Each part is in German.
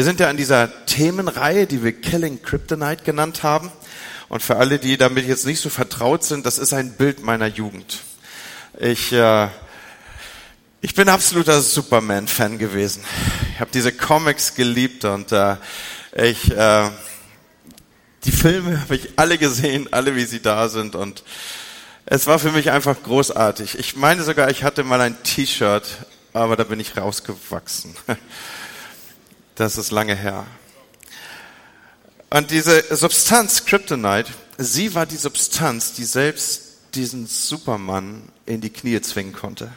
Wir sind ja in dieser Themenreihe, die wir Killing Kryptonite genannt haben. Und für alle, die damit jetzt nicht so vertraut sind, das ist ein Bild meiner Jugend. Ich, äh, ich bin absoluter Superman-Fan gewesen. Ich habe diese Comics geliebt und äh, ich, äh, die Filme habe ich alle gesehen, alle wie sie da sind und es war für mich einfach großartig. Ich meine sogar, ich hatte mal ein T-Shirt, aber da bin ich rausgewachsen. Das ist lange her. Und diese Substanz Kryptonite, sie war die Substanz, die selbst diesen Superman in die Knie zwingen konnte.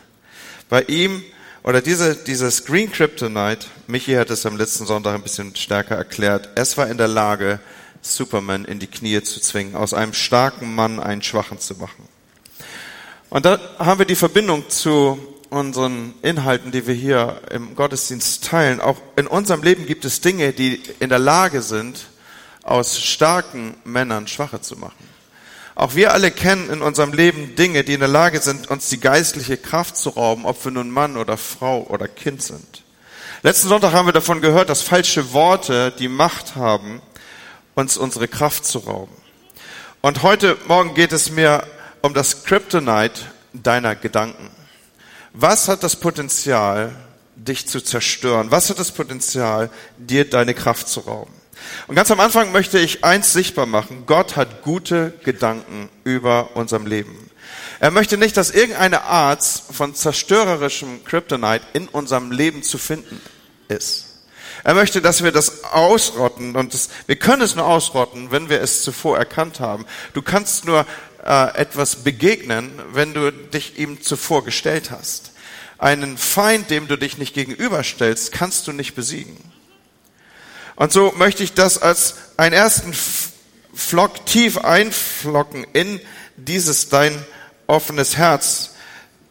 Bei ihm, oder diese, dieses Green Kryptonite, Michi hat es am letzten Sonntag ein bisschen stärker erklärt, es war in der Lage, Superman in die Knie zu zwingen, aus einem starken Mann einen Schwachen zu machen. Und da haben wir die Verbindung zu unseren Inhalten, die wir hier im Gottesdienst teilen, auch in unserem Leben gibt es Dinge, die in der Lage sind, aus starken Männern Schwache zu machen. Auch wir alle kennen in unserem Leben Dinge, die in der Lage sind, uns die geistliche Kraft zu rauben, ob wir nun Mann oder Frau oder Kind sind. Letzten Sonntag haben wir davon gehört, dass falsche Worte die Macht haben, uns unsere Kraft zu rauben. Und heute Morgen geht es mir um das Kryptonite deiner Gedanken. Was hat das Potenzial, dich zu zerstören? Was hat das Potenzial, dir deine Kraft zu rauben? Und ganz am Anfang möchte ich eins sichtbar machen. Gott hat gute Gedanken über unserem Leben. Er möchte nicht, dass irgendeine Art von zerstörerischem Kryptonite in unserem Leben zu finden ist. Er möchte, dass wir das ausrotten und das, wir können es nur ausrotten, wenn wir es zuvor erkannt haben. Du kannst nur äh, etwas begegnen, wenn du dich ihm zuvor gestellt hast. Einen Feind, dem du dich nicht gegenüberstellst, kannst du nicht besiegen. Und so möchte ich das als einen ersten Flock tief einflocken in dieses dein offenes Herz,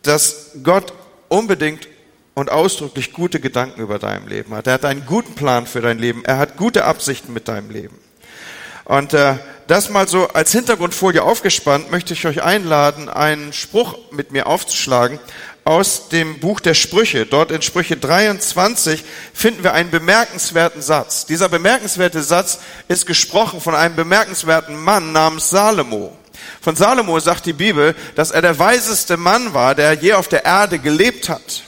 dass Gott unbedingt und ausdrücklich gute Gedanken über deinem Leben hat. Er hat einen guten Plan für dein Leben. Er hat gute Absichten mit deinem Leben. Und äh, das mal so als Hintergrundfolie aufgespannt, möchte ich euch einladen, einen Spruch mit mir aufzuschlagen aus dem Buch der Sprüche. Dort in Sprüche 23 finden wir einen bemerkenswerten Satz. Dieser bemerkenswerte Satz ist gesprochen von einem bemerkenswerten Mann namens Salomo. Von Salomo sagt die Bibel, dass er der weiseste Mann war, der je auf der Erde gelebt hat.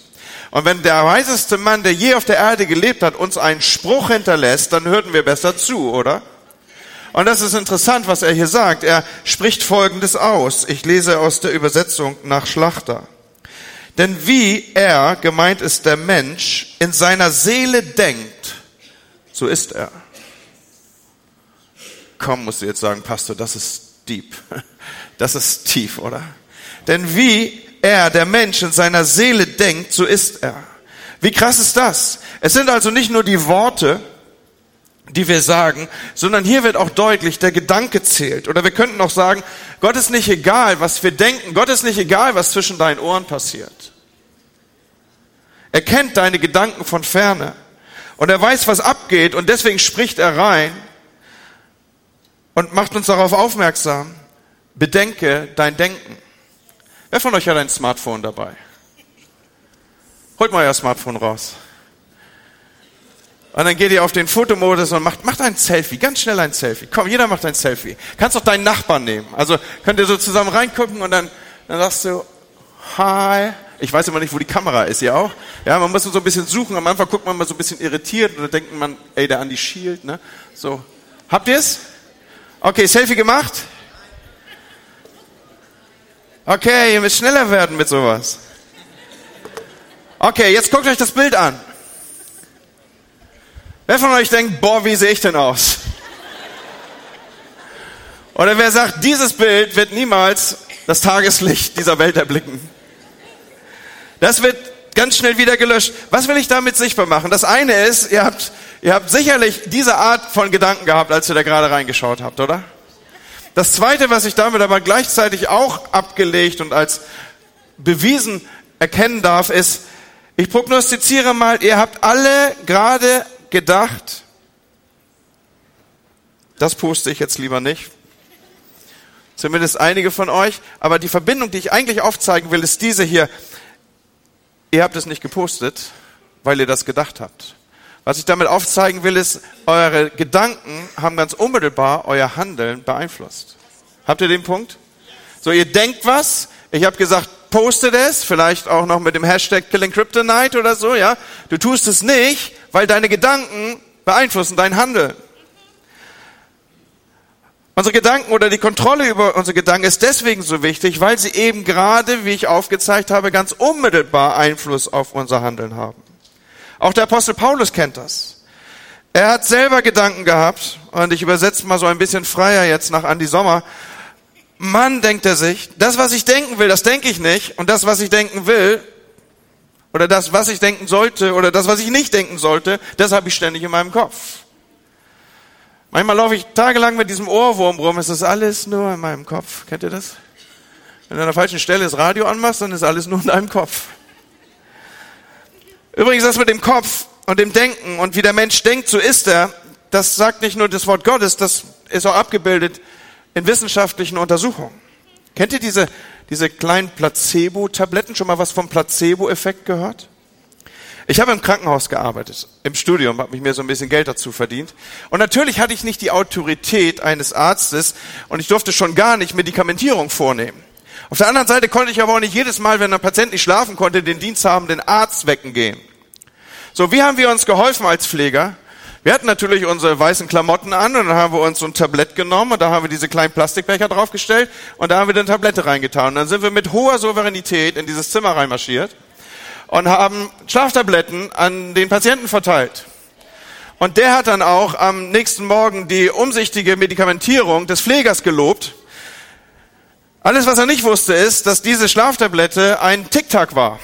Und wenn der weiseste Mann, der je auf der Erde gelebt hat, uns einen Spruch hinterlässt, dann hörten wir besser zu, oder? Und das ist interessant, was er hier sagt. Er spricht Folgendes aus. Ich lese aus der Übersetzung nach Schlachter. Denn wie er, gemeint ist der Mensch, in seiner Seele denkt, so ist er. Komm, musst du jetzt sagen, Pastor, das ist deep. Das ist tief, oder? Denn wie er, der Mensch, in seiner Seele denkt, so ist er. Wie krass ist das? Es sind also nicht nur die Worte, die wir sagen, sondern hier wird auch deutlich, der Gedanke zählt. Oder wir könnten auch sagen, Gott ist nicht egal, was wir denken. Gott ist nicht egal, was zwischen deinen Ohren passiert. Er kennt deine Gedanken von ferne. Und er weiß, was abgeht. Und deswegen spricht er rein und macht uns darauf aufmerksam. Bedenke dein Denken. Wer von euch hat ein Smartphone dabei? Holt mal euer Smartphone raus. Und dann geht ihr auf den Fotomodus und macht, macht ein Selfie, ganz schnell ein Selfie. Komm, jeder macht ein Selfie. Kannst auch deinen Nachbarn nehmen. Also könnt ihr so zusammen reingucken und dann, dann sagst du, hi. Ich weiß immer nicht, wo die Kamera ist, ihr auch? Ja, man muss so ein bisschen suchen. Am Anfang guckt man mal so ein bisschen irritiert und dann denkt man, ey, der Andi schielt, ne? So. Habt ihr's? Okay, Selfie gemacht? Okay, ihr müsst schneller werden mit sowas. Okay, jetzt guckt euch das Bild an. Wer von euch denkt, boah, wie sehe ich denn aus? Oder wer sagt, dieses Bild wird niemals das Tageslicht dieser Welt erblicken? Das wird ganz schnell wieder gelöscht. Was will ich damit sichtbar machen? Das eine ist, ihr habt, ihr habt sicherlich diese Art von Gedanken gehabt, als ihr da gerade reingeschaut habt, oder? Das zweite, was ich damit aber gleichzeitig auch abgelegt und als bewiesen erkennen darf, ist, ich prognostiziere mal, ihr habt alle gerade gedacht, das poste ich jetzt lieber nicht. Zumindest einige von euch. Aber die Verbindung, die ich eigentlich aufzeigen will, ist diese hier. Ihr habt es nicht gepostet, weil ihr das gedacht habt, Was ich damit aufzeigen will, ist, eure Gedanken haben ganz unmittelbar euer Handeln beeinflusst. Habt ihr den Punkt? So, ihr denkt was. Ich habe gesagt, postet es, vielleicht auch noch mit dem Hashtag Killing Kryptonite oder so, ja. Du tust es nicht, weil deine Gedanken beeinflussen dein Handeln. Unsere Gedanken oder die Kontrolle über unsere Gedanken ist deswegen so wichtig, weil sie eben gerade, wie ich aufgezeigt habe, ganz unmittelbar Einfluss auf unser Handeln haben. Auch der Apostel Paulus kennt das. Er hat selber Gedanken gehabt, und ich übersetze mal so ein bisschen freier jetzt nach Andi Sommer. Mann, denkt er sich, das, was ich denken will, das denke ich nicht, und das, was ich denken will, oder das, was ich denken sollte, oder das, was ich nicht denken sollte, das habe ich ständig in meinem Kopf. Manchmal laufe ich tagelang mit diesem Ohrwurm rum. Es ist alles nur in meinem Kopf. Kennt ihr das? Wenn du an der falschen Stelle das Radio anmachst, dann ist alles nur in deinem Kopf. Übrigens, das mit dem Kopf und dem Denken und wie der Mensch denkt, so ist er, das sagt nicht nur das Wort Gottes, das ist auch abgebildet in wissenschaftlichen Untersuchungen. Kennt ihr diese, diese kleinen Placebo-Tabletten? Schon mal was vom Placebo-Effekt gehört? Ich habe im Krankenhaus gearbeitet, im Studium, habe mich mir so ein bisschen Geld dazu verdient. Und natürlich hatte ich nicht die Autorität eines Arztes und ich durfte schon gar nicht Medikamentierung vornehmen. Auf der anderen Seite konnte ich aber auch nicht jedes Mal, wenn ein Patient nicht schlafen konnte, den Dienst haben, den Arzt wecken gehen. So, wie haben wir uns geholfen als Pfleger? Wir hatten natürlich unsere weißen Klamotten an und dann haben wir uns so ein Tablett genommen und da haben wir diese kleinen Plastikbecher draufgestellt und da haben wir dann Tablette reingetan. Und dann sind wir mit hoher Souveränität in dieses Zimmer reinmarschiert und haben Schlaftabletten an den Patienten verteilt. Und der hat dann auch am nächsten Morgen die umsichtige Medikamentierung des Pflegers gelobt. Alles, was er nicht wusste, ist, dass diese Schlaftablette ein Tic-Tac war.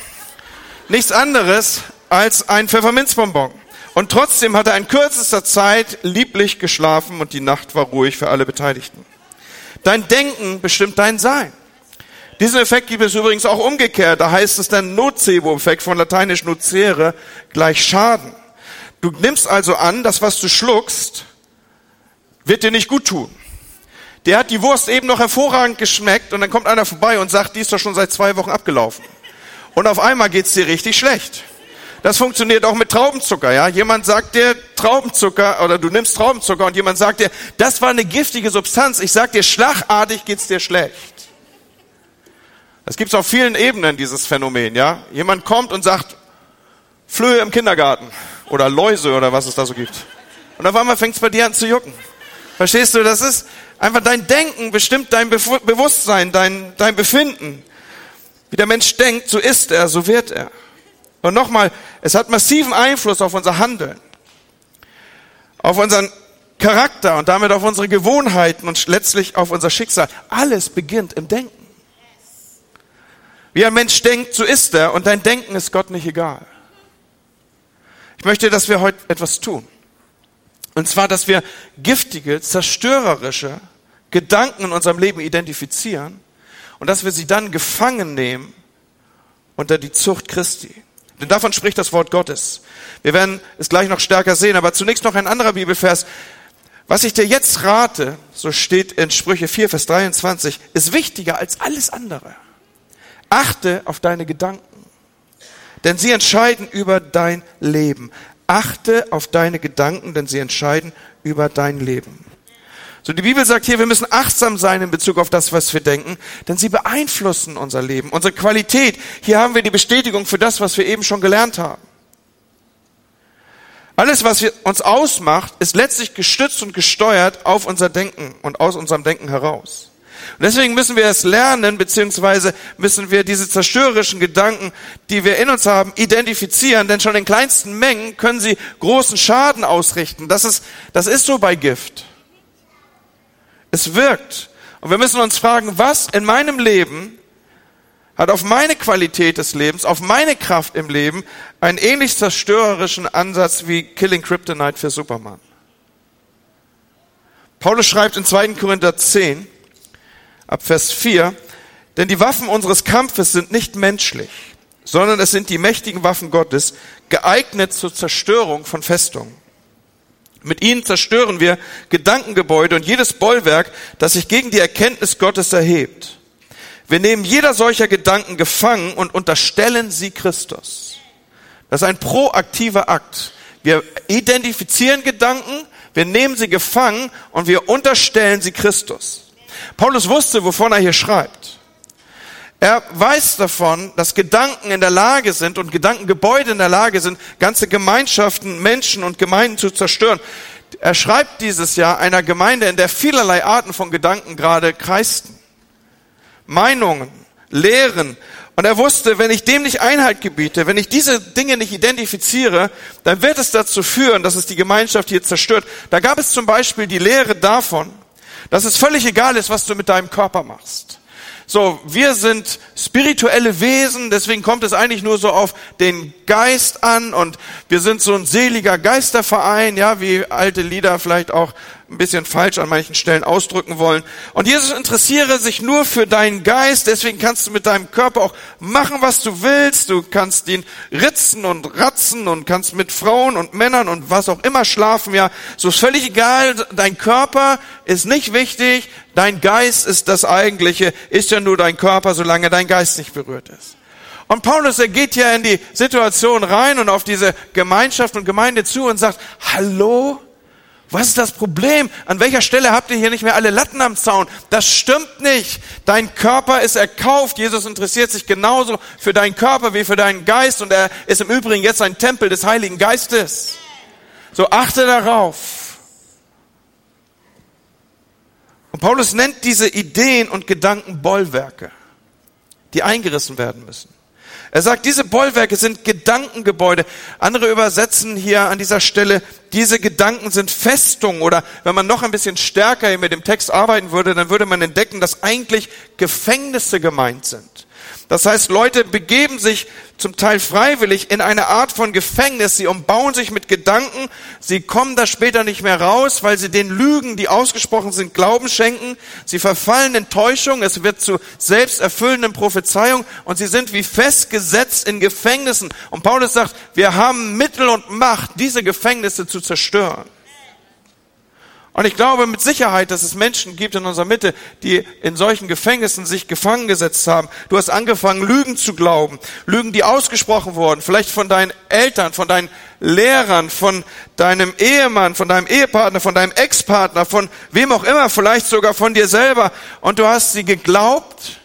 Nichts anderes als ein Pfefferminzbonbon. Und trotzdem hat er in kürzester Zeit lieblich geschlafen und die Nacht war ruhig für alle Beteiligten. Dein Denken bestimmt dein Sein. Diesen Effekt gibt es übrigens auch umgekehrt. Da heißt es dann Nocebo-Effekt von lateinisch nocere gleich Schaden. Du nimmst also an, dass was du schluckst, wird dir nicht gut tun. Der hat die Wurst eben noch hervorragend geschmeckt und dann kommt einer vorbei und sagt, die ist doch schon seit zwei Wochen abgelaufen. Und auf einmal geht's dir richtig schlecht. Das funktioniert auch mit Traubenzucker, ja. Jemand sagt dir Traubenzucker oder du nimmst Traubenzucker und jemand sagt dir, das war eine giftige Substanz. Ich sag dir, schlagartig geht's dir schlecht. Es gibt auf vielen Ebenen dieses Phänomen, ja. Jemand kommt und sagt, Flöhe im Kindergarten oder Läuse oder was es da so gibt. Und auf einmal fängt es bei dir an zu jucken. Verstehst du, das ist einfach dein Denken bestimmt dein Bewusstsein, dein, dein Befinden. Wie der Mensch denkt, so ist er, so wird er. Und nochmal, es hat massiven Einfluss auf unser Handeln, auf unseren Charakter und damit auf unsere Gewohnheiten und letztlich auf unser Schicksal. Alles beginnt im Denken. Wie ein Mensch denkt, so ist er und dein Denken ist Gott nicht egal. Ich möchte, dass wir heute etwas tun. Und zwar, dass wir giftige, zerstörerische Gedanken in unserem Leben identifizieren und dass wir sie dann gefangen nehmen unter die Zucht Christi. Denn davon spricht das Wort Gottes. Wir werden es gleich noch stärker sehen, aber zunächst noch ein anderer Bibelvers. Was ich dir jetzt rate, so steht in Sprüche 4, Vers 23, ist wichtiger als alles andere. Achte auf deine Gedanken, denn sie entscheiden über dein Leben. Achte auf deine Gedanken, denn sie entscheiden über dein Leben. So, die Bibel sagt hier, wir müssen achtsam sein in Bezug auf das, was wir denken, denn sie beeinflussen unser Leben, unsere Qualität. Hier haben wir die Bestätigung für das, was wir eben schon gelernt haben. Alles, was uns ausmacht, ist letztlich gestützt und gesteuert auf unser Denken und aus unserem Denken heraus. Und deswegen müssen wir es lernen, beziehungsweise müssen wir diese zerstörerischen Gedanken, die wir in uns haben, identifizieren, denn schon in kleinsten Mengen können sie großen Schaden ausrichten. Das ist, das ist so bei Gift. Es wirkt. Und wir müssen uns fragen, was in meinem Leben hat auf meine Qualität des Lebens, auf meine Kraft im Leben einen ähnlich zerstörerischen Ansatz wie Killing Kryptonite für Superman. Paulus schreibt in 2. Korinther 10, ab Vers 4, denn die Waffen unseres Kampfes sind nicht menschlich, sondern es sind die mächtigen Waffen Gottes, geeignet zur Zerstörung von Festungen. Mit ihnen zerstören wir Gedankengebäude und jedes Bollwerk, das sich gegen die Erkenntnis Gottes erhebt. Wir nehmen jeder solcher Gedanken gefangen und unterstellen sie Christus. Das ist ein proaktiver Akt. Wir identifizieren Gedanken, wir nehmen sie gefangen und wir unterstellen sie Christus. Paulus wusste, wovon er hier schreibt. Er weiß davon, dass Gedanken in der Lage sind und Gedankengebäude in der Lage sind, ganze Gemeinschaften, Menschen und Gemeinden zu zerstören. Er schreibt dieses Jahr einer Gemeinde, in der vielerlei Arten von Gedanken gerade kreisten. Meinungen, Lehren. Und er wusste, wenn ich dem nicht Einhalt gebiete, wenn ich diese Dinge nicht identifiziere, dann wird es dazu führen, dass es die Gemeinschaft hier zerstört. Da gab es zum Beispiel die Lehre davon, dass es völlig egal ist, was du mit deinem Körper machst. So, wir sind spirituelle Wesen, deswegen kommt es eigentlich nur so auf den Geist an und wir sind so ein seliger Geisterverein, ja, wie alte Lieder vielleicht auch ein bisschen falsch an manchen Stellen ausdrücken wollen. Und Jesus interessiere sich nur für deinen Geist, deswegen kannst du mit deinem Körper auch machen, was du willst. Du kannst ihn ritzen und ratzen und kannst mit Frauen und Männern und was auch immer schlafen. Ja, so ist völlig egal. Dein Körper ist nicht wichtig. Dein Geist ist das Eigentliche. Ist ja nur dein Körper, solange dein Geist nicht berührt ist. Und Paulus, er geht ja in die Situation rein und auf diese Gemeinschaft und Gemeinde zu und sagt, hallo? Was ist das Problem? An welcher Stelle habt ihr hier nicht mehr alle Latten am Zaun? Das stimmt nicht. Dein Körper ist erkauft. Jesus interessiert sich genauso für deinen Körper wie für deinen Geist und er ist im Übrigen jetzt ein Tempel des Heiligen Geistes. So achte darauf. Und Paulus nennt diese Ideen und Gedanken Bollwerke, die eingerissen werden müssen. Er sagt, diese Bollwerke sind Gedankengebäude. Andere übersetzen hier an dieser Stelle, diese Gedanken sind Festungen oder wenn man noch ein bisschen stärker mit dem Text arbeiten würde, dann würde man entdecken, dass eigentlich Gefängnisse gemeint sind. Das heißt, Leute begeben sich zum Teil freiwillig in eine Art von Gefängnis. Sie umbauen sich mit Gedanken. Sie kommen da später nicht mehr raus, weil sie den Lügen, die ausgesprochen sind, Glauben schenken. Sie verfallen in Täuschung. Es wird zu selbsterfüllenden Prophezeiungen und sie sind wie festgesetzt in Gefängnissen. Und Paulus sagt, wir haben Mittel und Macht, diese Gefängnisse zu zerstören. Und ich glaube mit Sicherheit, dass es Menschen gibt in unserer Mitte, die in solchen Gefängnissen sich gefangen gesetzt haben. Du hast angefangen, Lügen zu glauben. Lügen, die ausgesprochen wurden. Vielleicht von deinen Eltern, von deinen Lehrern, von deinem Ehemann, von deinem Ehepartner, von deinem Ex-Partner, von wem auch immer, vielleicht sogar von dir selber. Und du hast sie geglaubt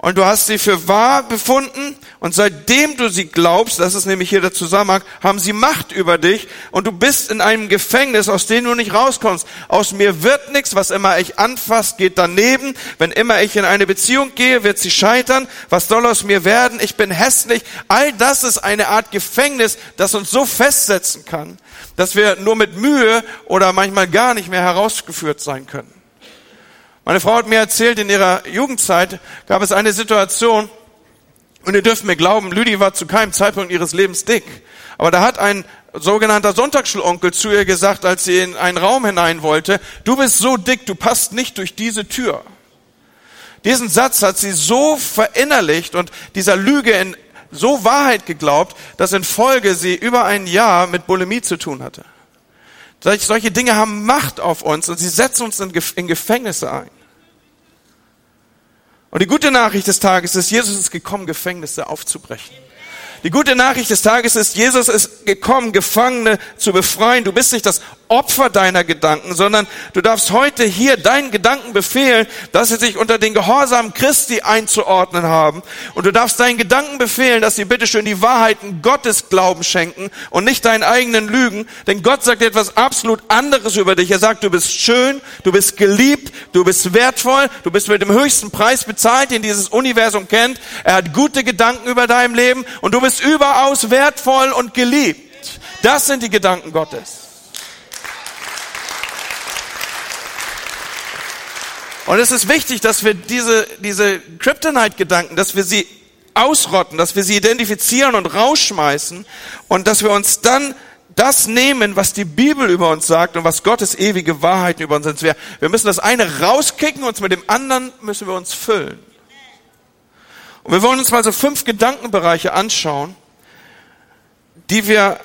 und du hast sie für wahr befunden und seitdem du sie glaubst, das ist nämlich hier der Zusammenhang, haben sie Macht über dich und du bist in einem Gefängnis, aus dem du nicht rauskommst. Aus mir wird nichts, was immer ich anfasst, geht daneben. Wenn immer ich in eine Beziehung gehe, wird sie scheitern. Was soll aus mir werden? Ich bin hässlich. All das ist eine Art Gefängnis, das uns so festsetzen kann, dass wir nur mit Mühe oder manchmal gar nicht mehr herausgeführt sein können. Meine Frau hat mir erzählt, in ihrer Jugendzeit gab es eine Situation, und ihr dürft mir glauben, Lüdi war zu keinem Zeitpunkt ihres Lebens dick. Aber da hat ein sogenannter Sonntagsschulonkel zu ihr gesagt, als sie in einen Raum hinein wollte, du bist so dick, du passt nicht durch diese Tür. Diesen Satz hat sie so verinnerlicht und dieser Lüge in so Wahrheit geglaubt, dass in Folge sie über ein Jahr mit Bulimie zu tun hatte. Solche Dinge haben Macht auf uns und sie setzen uns in Gefängnisse ein. Und die gute Nachricht des Tages ist, Jesus ist gekommen, Gefängnisse aufzubrechen. Die gute Nachricht des Tages ist, Jesus ist gekommen, Gefangene zu befreien. Du bist nicht das Opfer deiner Gedanken, sondern du darfst heute hier deinen Gedanken befehlen, dass sie sich unter den Gehorsam Christi einzuordnen haben. Und du darfst deinen Gedanken befehlen, dass sie bitteschön die Wahrheiten Gottes Glauben schenken und nicht deinen eigenen Lügen. Denn Gott sagt etwas absolut anderes über dich. Er sagt, du bist schön, du bist geliebt, du bist wertvoll, du bist mit dem höchsten Preis bezahlt, den dieses Universum kennt. Er hat gute Gedanken über dein Leben und du bist überaus wertvoll und geliebt. Das sind die Gedanken Gottes. Und es ist wichtig, dass wir diese, diese Kryptonite-Gedanken, dass wir sie ausrotten, dass wir sie identifizieren und rausschmeißen und dass wir uns dann das nehmen, was die Bibel über uns sagt und was Gottes ewige Wahrheiten über uns sind. Wir, wir müssen das eine rauskicken und mit dem anderen müssen wir uns füllen. Und wir wollen uns mal so fünf Gedankenbereiche anschauen, die wir,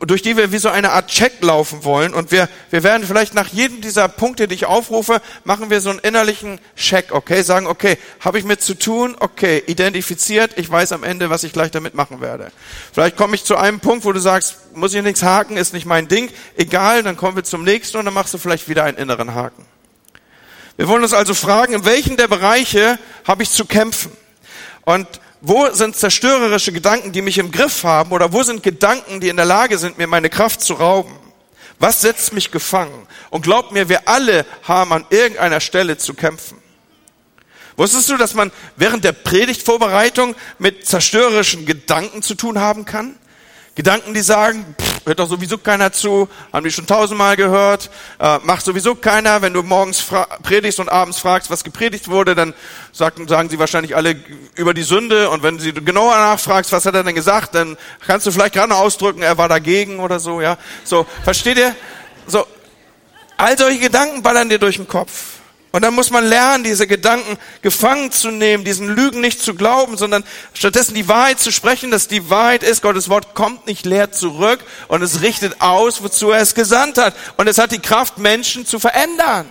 durch die wir wie so eine Art Check laufen wollen. Und wir, wir werden vielleicht nach jedem dieser Punkte, die ich aufrufe, machen wir so einen innerlichen Check, okay? Sagen, okay, habe ich mit zu tun? Okay, identifiziert, ich weiß am Ende, was ich gleich damit machen werde. Vielleicht komme ich zu einem Punkt, wo du sagst, muss ich nichts haken, ist nicht mein Ding. Egal, dann kommen wir zum nächsten und dann machst du vielleicht wieder einen inneren Haken. Wir wollen uns also fragen, in welchen der Bereiche habe ich zu kämpfen? Und wo sind zerstörerische Gedanken, die mich im Griff haben? Oder wo sind Gedanken, die in der Lage sind, mir meine Kraft zu rauben? Was setzt mich gefangen? Und glaubt mir, wir alle haben an irgendeiner Stelle zu kämpfen. Wusstest du, dass man während der Predigtvorbereitung mit zerstörerischen Gedanken zu tun haben kann? Gedanken, die sagen, pff, hört doch sowieso keiner zu, haben die schon tausendmal gehört, äh, macht sowieso keiner. Wenn du morgens predigst und abends fragst, was gepredigt wurde, dann sagen, sagen sie wahrscheinlich alle über die Sünde. Und wenn sie genauer nachfragst, was hat er denn gesagt, dann kannst du vielleicht gerade ausdrücken, er war dagegen oder so. Ja, so versteht ihr? So all solche Gedanken ballern dir durch den Kopf. Und dann muss man lernen, diese Gedanken gefangen zu nehmen, diesen Lügen nicht zu glauben, sondern stattdessen die Wahrheit zu sprechen, dass die Wahrheit ist, Gottes Wort kommt nicht leer zurück und es richtet aus, wozu er es gesandt hat. Und es hat die Kraft, Menschen zu verändern.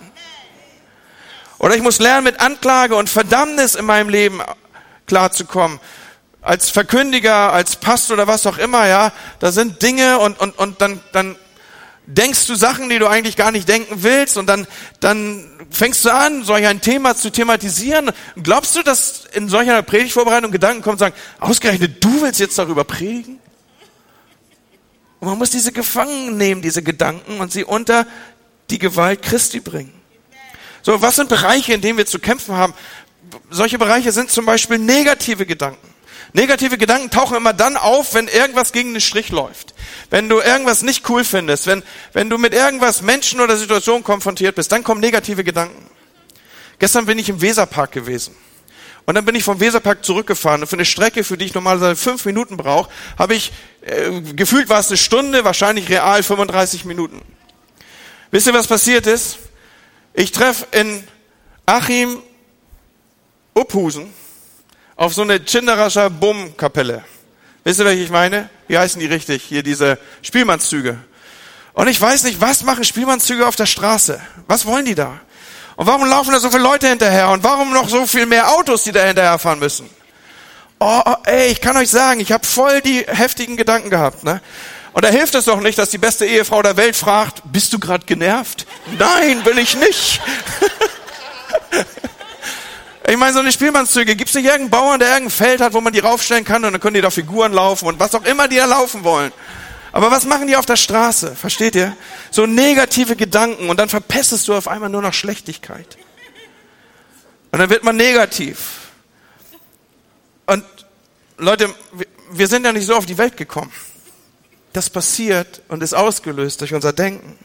Oder ich muss lernen, mit Anklage und Verdammnis in meinem Leben klarzukommen. Als Verkündiger, als Pastor oder was auch immer, ja, da sind Dinge und, und, und dann, dann denkst du Sachen, die du eigentlich gar nicht denken willst und dann, dann fängst du an, solch ein Thema zu thematisieren. Glaubst du, dass in solch einer Predigtvorbereitung Gedanken kommen und sagen, ausgerechnet du willst jetzt darüber predigen? Und man muss diese gefangen nehmen, diese Gedanken und sie unter die Gewalt Christi bringen. So, was sind Bereiche, in denen wir zu kämpfen haben? Solche Bereiche sind zum Beispiel negative Gedanken. Negative Gedanken tauchen immer dann auf, wenn irgendwas gegen den Strich läuft. Wenn du irgendwas nicht cool findest, wenn, wenn du mit irgendwas Menschen oder Situationen konfrontiert bist, dann kommen negative Gedanken. Gestern bin ich im Weserpark gewesen. Und dann bin ich vom Weserpark zurückgefahren. Und für eine Strecke, für die ich normalerweise fünf Minuten brauche, habe ich, äh, gefühlt war es eine Stunde, wahrscheinlich real 35 Minuten. Wisst ihr, was passiert ist? Ich treffe in Achim Uphusen auf so eine Chinderascher Bumm-Kapelle. Wisst ihr, welche ich meine? Wie heißen die richtig? Hier diese Spielmannszüge. Und ich weiß nicht, was machen Spielmannszüge auf der Straße? Was wollen die da? Und warum laufen da so viele Leute hinterher? Und warum noch so viel mehr Autos, die da hinterher fahren müssen? Oh, oh ey, ich kann euch sagen, ich habe voll die heftigen Gedanken gehabt. Ne? Und da hilft es doch nicht, dass die beste Ehefrau der Welt fragt, bist du gerade genervt? Nein, will ich nicht. Ich meine, so eine Spielmannszüge, gibt es nicht irgendeinen Bauern, der irgendein Feld hat, wo man die raufstellen kann und dann können die da Figuren laufen und was auch immer die da laufen wollen. Aber was machen die auf der Straße? Versteht ihr? So negative Gedanken und dann verpestest du auf einmal nur noch Schlechtigkeit. Und dann wird man negativ. Und Leute, wir sind ja nicht so auf die Welt gekommen. Das passiert und ist ausgelöst durch unser Denken.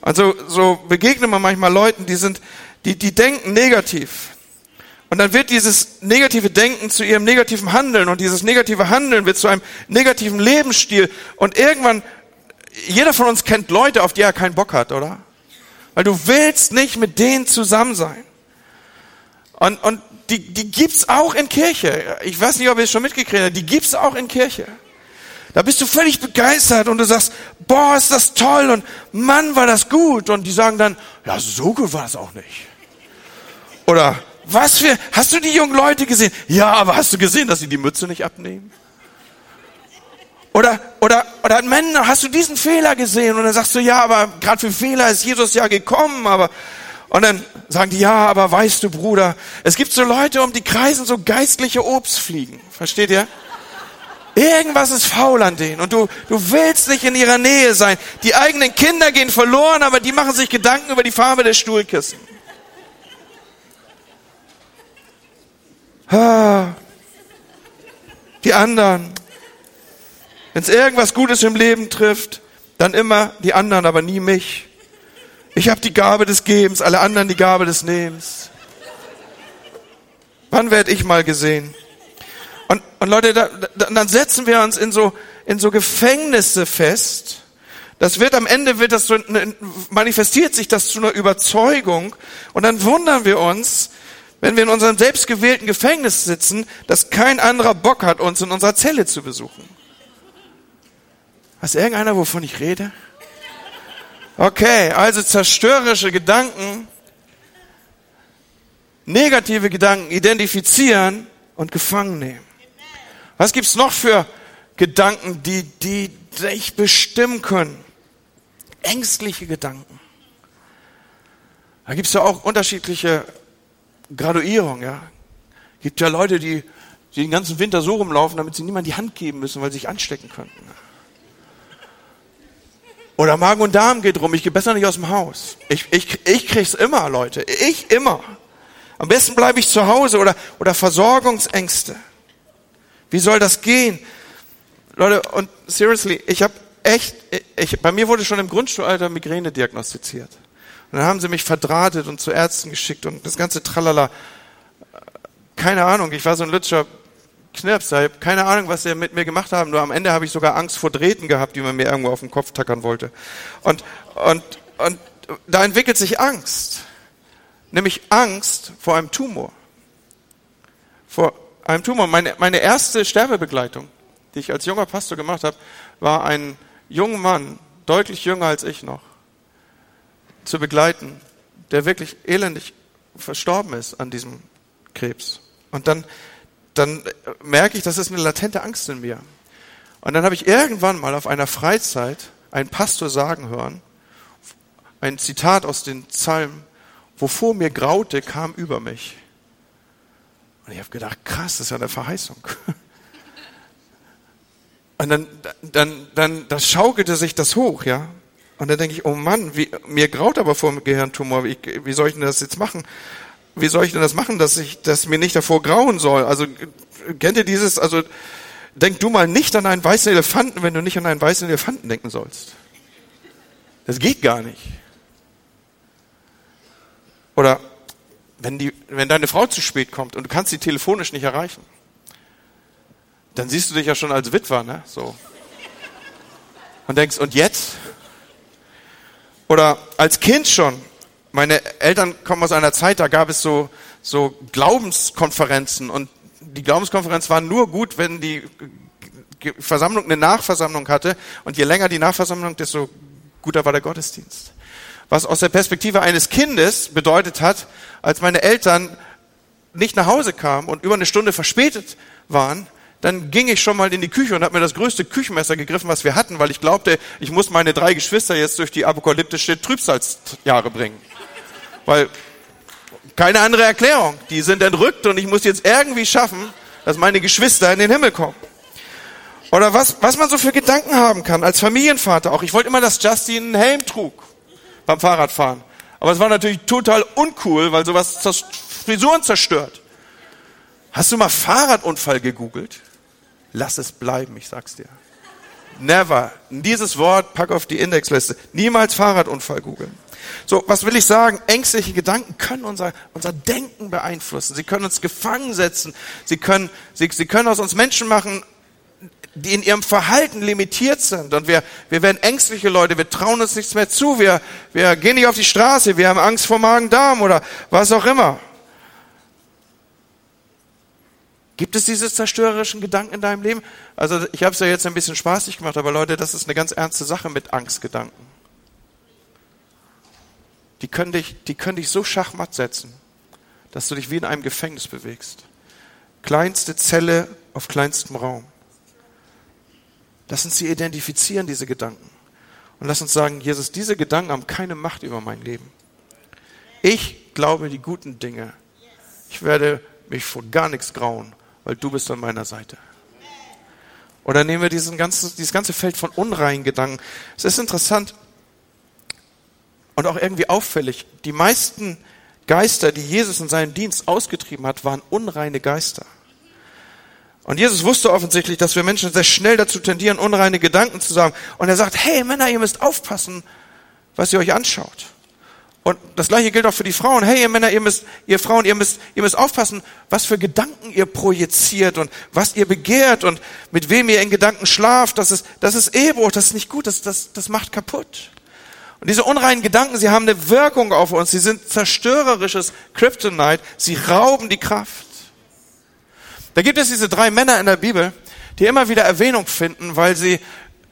Also so begegnen wir manchmal Leuten, die sind, die, die denken negativ. Und dann wird dieses negative Denken zu ihrem negativen Handeln und dieses negative Handeln wird zu einem negativen Lebensstil. Und irgendwann, jeder von uns kennt Leute, auf die er keinen Bock hat, oder? Weil du willst nicht mit denen zusammen sein. Und, und die, die gibt's auch in Kirche. Ich weiß nicht, ob ihr es schon mitgekriegt habt. Die gibt's auch in Kirche. Da bist du völlig begeistert und du sagst, boah, ist das toll und Mann, war das gut. Und die sagen dann, ja, so gut war es auch nicht. Oder, was für, hast du die jungen Leute gesehen? Ja, aber hast du gesehen, dass sie die Mütze nicht abnehmen? Oder, oder, oder Männer, hast du diesen Fehler gesehen? Und dann sagst du, ja, aber gerade für Fehler ist Jesus ja gekommen, aber, und dann sagen die, ja, aber weißt du, Bruder, es gibt so Leute, um die kreisen so geistliche Obstfliegen. Versteht ihr? Irgendwas ist faul an denen und du, du willst nicht in ihrer Nähe sein. Die eigenen Kinder gehen verloren, aber die machen sich Gedanken über die Farbe der Stuhlkissen. Die anderen. Wenn es irgendwas Gutes im Leben trifft, dann immer die anderen, aber nie mich. Ich habe die Gabe des Gebens, alle anderen die Gabe des Nehmens. Wann werde ich mal gesehen? Und, und Leute, da, da, dann setzen wir uns in so, in so Gefängnisse fest. Das wird am Ende wird das so, manifestiert sich das zu einer Überzeugung. Und dann wundern wir uns, wenn wir in unserem selbstgewählten Gefängnis sitzen, dass kein anderer Bock hat, uns in unserer Zelle zu besuchen. Weiß irgendeiner, wovon ich rede? Okay, also zerstörerische Gedanken, negative Gedanken identifizieren und gefangen nehmen. Was gibt's noch für Gedanken, die, die dich bestimmen können? Ängstliche Gedanken. Da gibt's ja auch unterschiedliche Graduierungen, ja. Gibt ja Leute, die, die den ganzen Winter so rumlaufen, damit sie niemand die Hand geben müssen, weil sie sich anstecken könnten. Oder Magen und Darm geht rum, ich gehe besser nicht aus dem Haus. Ich, ich, ich krieg's immer, Leute. Ich immer. Am besten bleibe ich zu Hause oder, oder Versorgungsängste. Wie soll das gehen? Leute, und seriously, ich habe echt, ich, bei mir wurde schon im Grundschulalter Migräne diagnostiziert. Und dann haben sie mich verdrahtet und zu Ärzten geschickt und das ganze Tralala. Keine Ahnung, ich war so ein Lutscher Knirps, ich habe keine Ahnung, was sie mit mir gemacht haben. Nur am Ende habe ich sogar Angst vor Drähten gehabt, die man mir irgendwo auf den Kopf tackern wollte. Und, und, und da entwickelt sich Angst. Nämlich Angst vor einem Tumor. Vor einem Tumor. Meine, meine erste Sterbebegleitung, die ich als junger Pastor gemacht habe, war ein junger Mann, deutlich jünger als ich noch, zu begleiten, der wirklich elendig verstorben ist an diesem Krebs. Und dann, dann merke ich, das ist eine latente Angst in mir. Und dann habe ich irgendwann mal auf einer Freizeit einen Pastor sagen hören, ein Zitat aus den Psalmen, wovor mir graute, kam über mich. Und ich habe gedacht, krass, das ist ja eine Verheißung. Und dann, dann, dann, das schaukelte sich das hoch, ja. Und dann denke ich, oh Mann, wie, mir graut aber vor dem Gehirntumor. Wie, wie soll ich denn das jetzt machen? Wie soll ich denn das machen, dass ich, dass mir nicht davor grauen soll? Also, kennt ihr dieses, also, denk du mal nicht an einen weißen Elefanten, wenn du nicht an einen weißen Elefanten denken sollst. Das geht gar nicht. Oder wenn, die, wenn deine Frau zu spät kommt und du kannst sie telefonisch nicht erreichen, dann siehst du dich ja schon als Witwer, ne? So. Und denkst, und jetzt? Oder als Kind schon. Meine Eltern kommen aus einer Zeit, da gab es so, so Glaubenskonferenzen und die Glaubenskonferenz war nur gut, wenn die Versammlung eine Nachversammlung hatte und je länger die Nachversammlung, desto guter war der Gottesdienst was aus der Perspektive eines Kindes bedeutet hat, als meine Eltern nicht nach Hause kamen und über eine Stunde verspätet waren, dann ging ich schon mal in die Küche und habe mir das größte Küchenmesser gegriffen, was wir hatten, weil ich glaubte, ich muss meine drei Geschwister jetzt durch die apokalyptische Trübsalsjahre bringen. Weil keine andere Erklärung. Die sind entrückt und ich muss jetzt irgendwie schaffen, dass meine Geschwister in den Himmel kommen. Oder was, was man so für Gedanken haben kann als Familienvater auch. Ich wollte immer, dass Justin einen Helm trug beim Fahrradfahren. Aber es war natürlich total uncool, weil sowas Frisuren zerstört. Hast du mal Fahrradunfall gegoogelt? Lass es bleiben, ich sag's dir. Never. Dieses Wort pack auf die Indexliste. Niemals Fahrradunfall googeln. So, was will ich sagen? Ängstliche Gedanken können unser, unser Denken beeinflussen. Sie können uns gefangen setzen. Sie können, sie, sie können aus uns Menschen machen, die in ihrem Verhalten limitiert sind. Und wir, wir werden ängstliche Leute, wir trauen uns nichts mehr zu, wir, wir gehen nicht auf die Straße, wir haben Angst vor Magen-Darm oder was auch immer. Gibt es diese zerstörerischen Gedanken in deinem Leben? Also ich habe es ja jetzt ein bisschen spaßig gemacht, aber Leute, das ist eine ganz ernste Sache mit Angstgedanken. Die können dich, die können dich so schachmatt setzen, dass du dich wie in einem Gefängnis bewegst. Kleinste Zelle auf kleinstem Raum. Lass uns sie identifizieren, diese Gedanken. Und lass uns sagen, Jesus, diese Gedanken haben keine Macht über mein Leben. Ich glaube die guten Dinge. Ich werde mich vor gar nichts grauen, weil du bist an meiner Seite. Oder nehmen wir diesen ganzen, dieses ganze Feld von unreinen Gedanken. Es ist interessant und auch irgendwie auffällig. Die meisten Geister, die Jesus in seinem Dienst ausgetrieben hat, waren unreine Geister. Und Jesus wusste offensichtlich, dass wir Menschen sehr schnell dazu tendieren, unreine Gedanken zu sagen. Und er sagt, hey Männer, ihr müsst aufpassen, was ihr euch anschaut. Und das gleiche gilt auch für die Frauen. Hey, ihr Männer, ihr müsst, ihr Frauen, ihr müsst, ihr müsst aufpassen, was für Gedanken ihr projiziert und was ihr begehrt und mit wem ihr in Gedanken schlaft. Das ist, das ist Ehebruch, das ist nicht gut, das, das, das macht kaputt. Und diese unreinen Gedanken, sie haben eine Wirkung auf uns. Sie sind zerstörerisches Kryptonite. Sie rauben die Kraft. Da gibt es diese drei Männer in der Bibel, die immer wieder Erwähnung finden, weil sie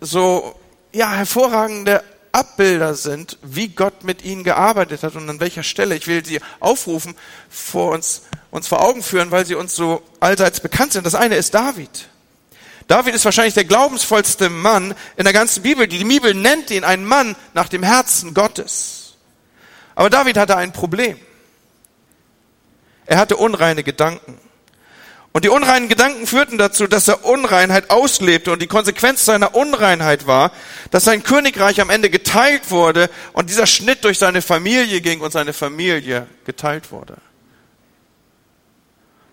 so ja, hervorragende Abbilder sind, wie Gott mit ihnen gearbeitet hat und an welcher Stelle. Ich will sie aufrufen, vor uns, uns vor Augen führen, weil sie uns so allseits bekannt sind. Das eine ist David. David ist wahrscheinlich der glaubensvollste Mann in der ganzen Bibel. Die Bibel nennt ihn einen Mann nach dem Herzen Gottes. Aber David hatte ein Problem. Er hatte unreine Gedanken. Und die unreinen Gedanken führten dazu, dass er Unreinheit auslebte und die Konsequenz seiner Unreinheit war, dass sein Königreich am Ende geteilt wurde und dieser Schnitt durch seine Familie ging und seine Familie geteilt wurde.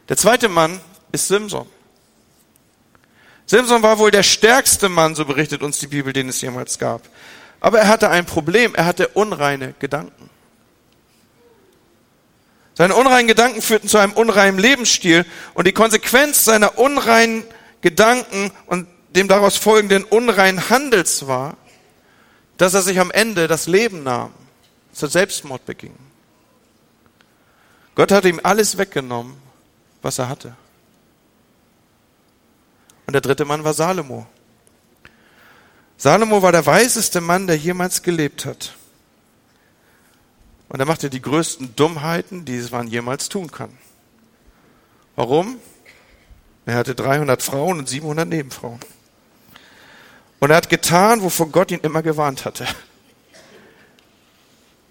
Der zweite Mann ist Simson. Simson war wohl der stärkste Mann, so berichtet uns die Bibel, den es jemals gab. Aber er hatte ein Problem, er hatte unreine Gedanken. Seine unreinen Gedanken führten zu einem unreinen Lebensstil und die Konsequenz seiner unreinen Gedanken und dem daraus folgenden unreinen Handels war, dass er sich am Ende das Leben nahm, er Selbstmord beging. Gott hatte ihm alles weggenommen, was er hatte. Und der dritte Mann war Salomo. Salomo war der weiseste Mann, der jemals gelebt hat. Und er machte die größten Dummheiten, die man jemals tun kann. Warum? Er hatte 300 Frauen und 700 Nebenfrauen. Und er hat getan, wovor Gott ihn immer gewarnt hatte.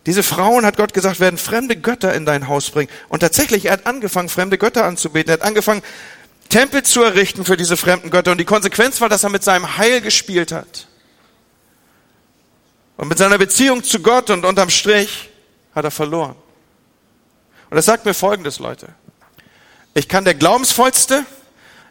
Diese Frauen, hat Gott gesagt, werden fremde Götter in dein Haus bringen. Und tatsächlich, er hat angefangen, fremde Götter anzubeten. Er hat angefangen, Tempel zu errichten für diese fremden Götter. Und die Konsequenz war, dass er mit seinem Heil gespielt hat. Und mit seiner Beziehung zu Gott und unterm Strich hat er verloren. Und das sagt mir Folgendes, Leute. Ich kann der glaubensvollste,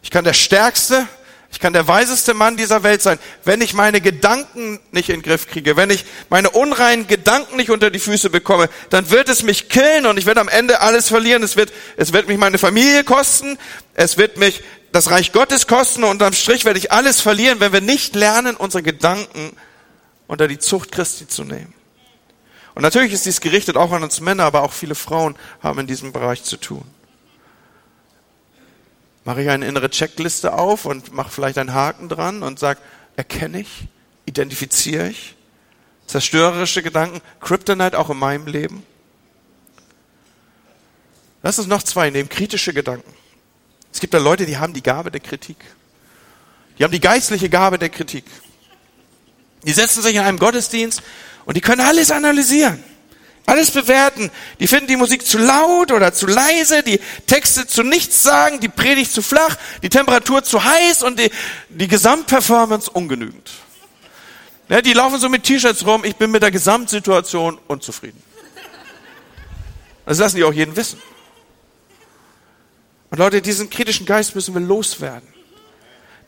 ich kann der stärkste, ich kann der weiseste Mann dieser Welt sein. Wenn ich meine Gedanken nicht in den Griff kriege, wenn ich meine unreinen Gedanken nicht unter die Füße bekomme, dann wird es mich killen und ich werde am Ende alles verlieren. Es wird, es wird mich meine Familie kosten, es wird mich das Reich Gottes kosten und unterm Strich werde ich alles verlieren, wenn wir nicht lernen, unsere Gedanken unter die Zucht Christi zu nehmen. Und natürlich ist dies gerichtet auch an uns Männer, aber auch viele Frauen haben in diesem Bereich zu tun. Mache ich eine innere Checkliste auf und mache vielleicht einen Haken dran und sage, erkenne ich, identifiziere ich zerstörerische Gedanken, Kryptonite auch in meinem Leben? Lass uns noch zwei nehmen, kritische Gedanken. Es gibt da Leute, die haben die Gabe der Kritik. Die haben die geistliche Gabe der Kritik. Die setzen sich in einem Gottesdienst und die können alles analysieren, alles bewerten. Die finden die Musik zu laut oder zu leise, die Texte zu nichts sagen, die Predigt zu flach, die Temperatur zu heiß und die, die Gesamtperformance ungenügend. Ja, die laufen so mit T-Shirts rum, ich bin mit der Gesamtsituation unzufrieden. Das lassen die auch jeden wissen. Und Leute, diesen kritischen Geist müssen wir loswerden.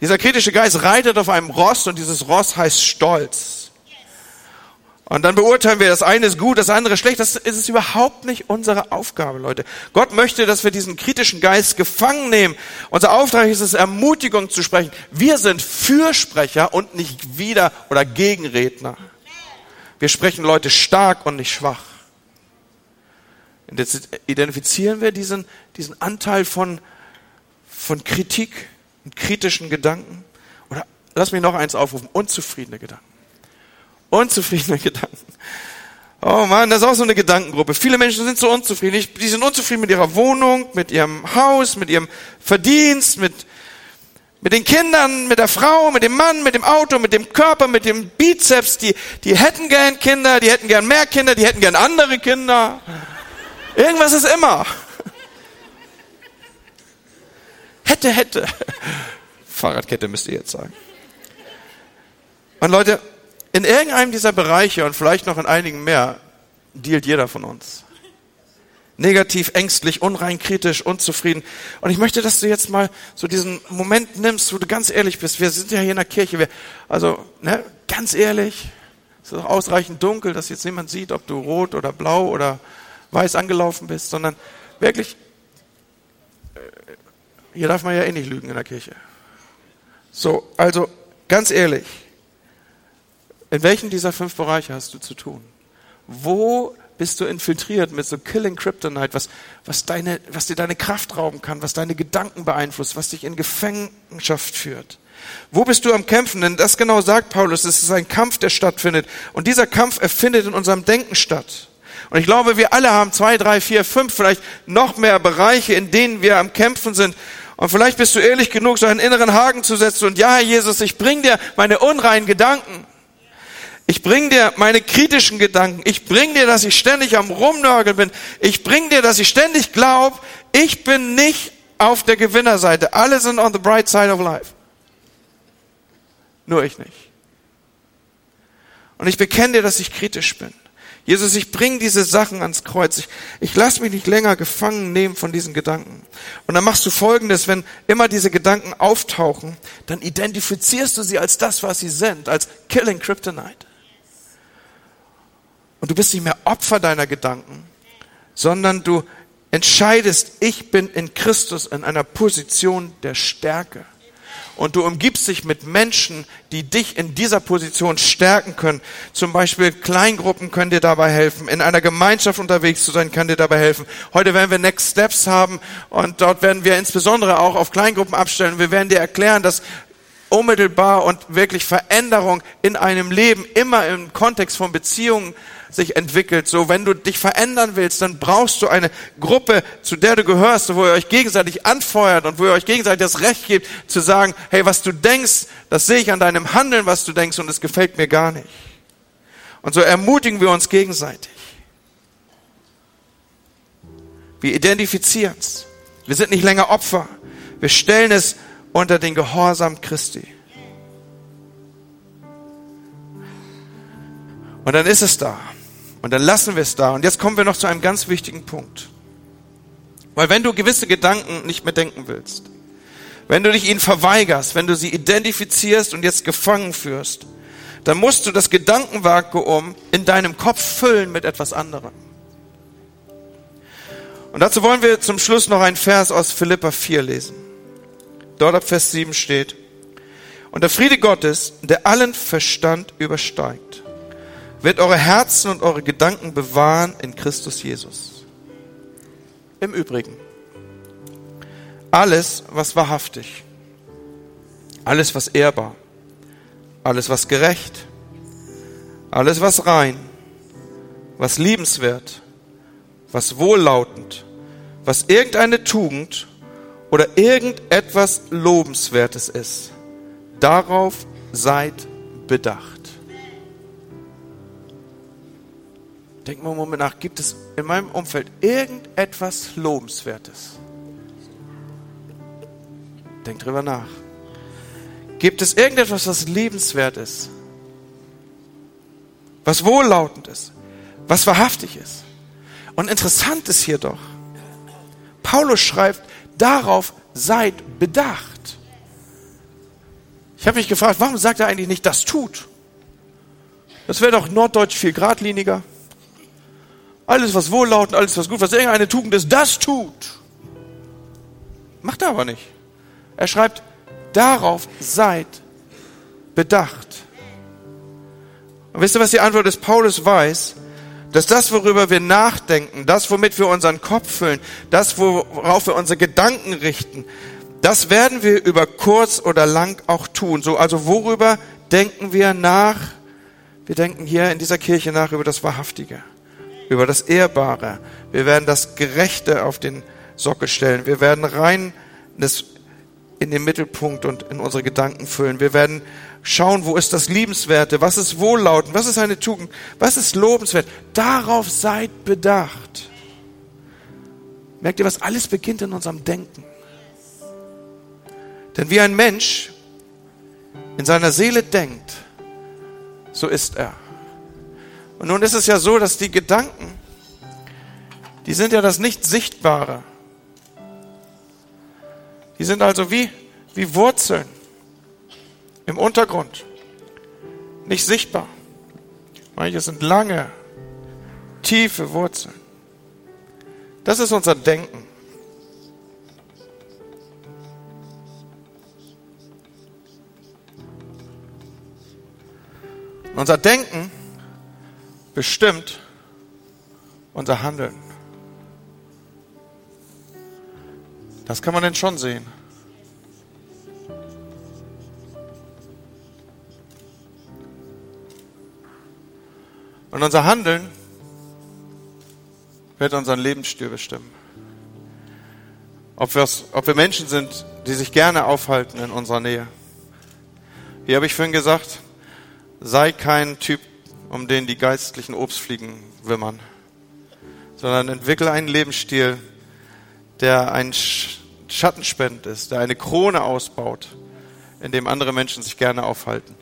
Dieser kritische Geist reitet auf einem Ross und dieses Ross heißt Stolz. Und dann beurteilen wir, das eine ist gut, das andere schlecht. Das ist überhaupt nicht unsere Aufgabe, Leute. Gott möchte, dass wir diesen kritischen Geist gefangen nehmen. Unser Auftrag ist es, Ermutigung zu sprechen. Wir sind Fürsprecher und nicht Wider- oder Gegenredner. Wir sprechen Leute stark und nicht schwach. Und jetzt identifizieren wir diesen, diesen Anteil von, von Kritik und kritischen Gedanken. Oder lass mich noch eins aufrufen, unzufriedene Gedanken. Unzufriedene Gedanken. Oh man, das ist auch so eine Gedankengruppe. Viele Menschen sind so unzufrieden. Die sind unzufrieden mit ihrer Wohnung, mit ihrem Haus, mit ihrem Verdienst, mit, mit den Kindern, mit der Frau, mit dem Mann, mit dem Auto, mit dem Körper, mit dem Bizeps. Die, die hätten gern Kinder, die hätten gern mehr Kinder, die hätten gern andere Kinder. Irgendwas ist immer. Hätte, hätte. Fahrradkette müsst ihr jetzt sagen. Und Leute, in irgendeinem dieser Bereiche und vielleicht noch in einigen mehr dealt jeder von uns. Negativ, ängstlich, unrein, kritisch, unzufrieden. Und ich möchte, dass du jetzt mal so diesen Moment nimmst, wo du ganz ehrlich bist. Wir sind ja hier in der Kirche. Wir, also, ne, ganz ehrlich. Es ist auch ausreichend dunkel, dass jetzt niemand sieht, ob du rot oder blau oder weiß angelaufen bist, sondern wirklich, äh, hier darf man ja eh nicht lügen in der Kirche. So, also, ganz ehrlich. In welchen dieser fünf Bereiche hast du zu tun? Wo bist du infiltriert mit so Killing Kryptonite, was, was, deine, was dir deine Kraft rauben kann, was deine Gedanken beeinflusst, was dich in Gefangenschaft führt. Wo bist du am Kämpfen? Denn das genau sagt Paulus, es ist ein Kampf, der stattfindet. Und dieser Kampf erfindet in unserem Denken statt. Und ich glaube, wir alle haben zwei, drei, vier, fünf, vielleicht noch mehr Bereiche, in denen wir am Kämpfen sind. Und vielleicht bist du ehrlich genug, so einen inneren Haken zu setzen und ja, Herr Jesus, ich bring dir meine unreinen Gedanken. Ich bring dir meine kritischen Gedanken. Ich bring dir, dass ich ständig am Rumnörgeln bin. Ich bring dir, dass ich ständig glaube, ich bin nicht auf der Gewinnerseite. Alle sind on the bright side of life. Nur ich nicht. Und ich bekenne dir, dass ich kritisch bin. Jesus, ich bring diese Sachen ans Kreuz. Ich, ich lasse mich nicht länger gefangen nehmen von diesen Gedanken. Und dann machst du Folgendes, wenn immer diese Gedanken auftauchen, dann identifizierst du sie als das, was sie sind, als Killing Kryptonite. Und du bist nicht mehr Opfer deiner Gedanken, sondern du entscheidest, ich bin in Christus in einer Position der Stärke und du umgibst dich mit Menschen, die dich in dieser Position stärken können. Zum Beispiel Kleingruppen können dir dabei helfen. In einer Gemeinschaft unterwegs zu sein, kann dir dabei helfen. Heute werden wir Next Steps haben und dort werden wir insbesondere auch auf Kleingruppen abstellen. Wir werden dir erklären, dass unmittelbar und wirklich Veränderung in einem Leben immer im Kontext von Beziehungen sich entwickelt. So, wenn du dich verändern willst, dann brauchst du eine Gruppe, zu der du gehörst, wo ihr euch gegenseitig anfeuert und wo ihr euch gegenseitig das Recht gebt, zu sagen, hey, was du denkst, das sehe ich an deinem Handeln, was du denkst und es gefällt mir gar nicht. Und so ermutigen wir uns gegenseitig. Wir identifizieren es. Wir sind nicht länger Opfer. Wir stellen es unter den Gehorsam Christi. Und dann ist es da. Und dann lassen wir es da. Und jetzt kommen wir noch zu einem ganz wichtigen Punkt. Weil wenn du gewisse Gedanken nicht mehr denken willst, wenn du dich ihnen verweigerst, wenn du sie identifizierst und jetzt gefangen führst, dann musst du das Gedankenvakuum in deinem Kopf füllen mit etwas anderem. Und dazu wollen wir zum Schluss noch einen Vers aus Philippa 4 lesen. Dort ab Vers 7 steht, und der Friede Gottes, der allen Verstand übersteigt, wird eure Herzen und eure Gedanken bewahren in Christus Jesus. Im Übrigen, alles, was wahrhaftig, alles, was ehrbar, alles, was gerecht, alles, was rein, was liebenswert, was wohllautend, was irgendeine Tugend oder irgendetwas Lobenswertes ist, darauf seid bedacht. Denk mal einen Moment nach, gibt es in meinem Umfeld irgendetwas Lobenswertes? Denk drüber nach. Gibt es irgendetwas, was liebenswert ist? Was wohllautend ist? Was wahrhaftig ist? Und interessant ist hier doch, Paulus schreibt, darauf seid bedacht. Ich habe mich gefragt, warum sagt er eigentlich nicht, das tut? Das wäre doch norddeutsch viel geradliniger. Alles, was wohllautend, alles, was gut, was irgendeine Tugend ist, das tut. Macht er aber nicht. Er schreibt, darauf seid bedacht. Und wisst ihr, was die Antwort ist? Paulus weiß, dass das, worüber wir nachdenken, das, womit wir unseren Kopf füllen, das, worauf wir unsere Gedanken richten, das werden wir über kurz oder lang auch tun. So, also worüber denken wir nach? Wir denken hier in dieser Kirche nach über das Wahrhaftige über das Ehrbare. Wir werden das Gerechte auf den Sockel stellen. Wir werden rein in den Mittelpunkt und in unsere Gedanken füllen. Wir werden schauen, wo ist das Liebenswerte, was ist wohllautend, was ist eine Tugend, was ist lobenswert. Darauf seid bedacht. Merkt ihr, was alles beginnt in unserem Denken? Denn wie ein Mensch in seiner Seele denkt, so ist er. Und nun ist es ja so, dass die Gedanken, die sind ja das Nicht-Sichtbare. Die sind also wie, wie Wurzeln im Untergrund. Nicht sichtbar. Manche sind lange, tiefe Wurzeln. Das ist unser Denken. Unser Denken bestimmt unser Handeln. Das kann man denn schon sehen. Und unser Handeln wird unseren Lebensstil bestimmen. Ob, ob wir Menschen sind, die sich gerne aufhalten in unserer Nähe. Wie habe ich vorhin gesagt, sei kein Typ, um den die geistlichen Obstfliegen wimmern, sondern entwickle einen Lebensstil, der ein Schattenspend ist, der eine Krone ausbaut, in dem andere Menschen sich gerne aufhalten.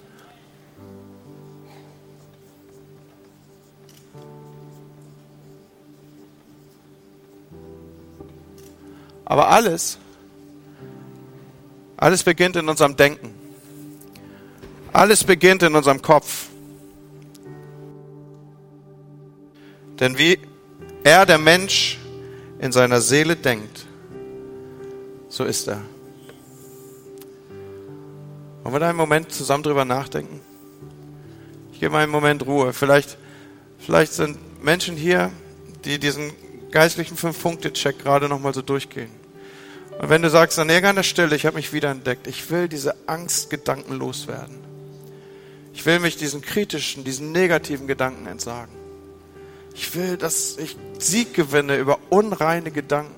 Aber alles, alles beginnt in unserem Denken. Alles beginnt in unserem Kopf. Denn wie er, der Mensch, in seiner Seele denkt, so ist er. Wollen wir da einen Moment zusammen drüber nachdenken? Ich gebe mal einen Moment Ruhe. Vielleicht, vielleicht sind Menschen hier, die diesen geistlichen Fünf-Punkte-Check gerade nochmal so durchgehen. Und wenn du sagst, an irgendeiner Stelle, ich habe mich wiederentdeckt, ich will diese Angstgedanken loswerden. Ich will mich diesen kritischen, diesen negativen Gedanken entsagen. Ich will, dass ich Sieg gewinne über unreine Gedanken.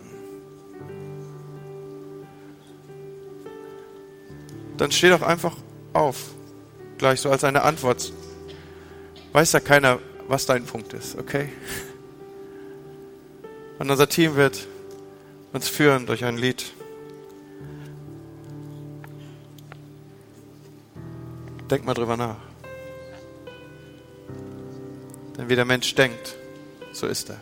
Dann steh doch einfach auf. Gleich so als eine Antwort. Weiß ja keiner, was dein Punkt ist, okay? Und unser Team wird uns führen durch ein Lied. Denk mal drüber nach. Denn wie der Mensch denkt, so ist er.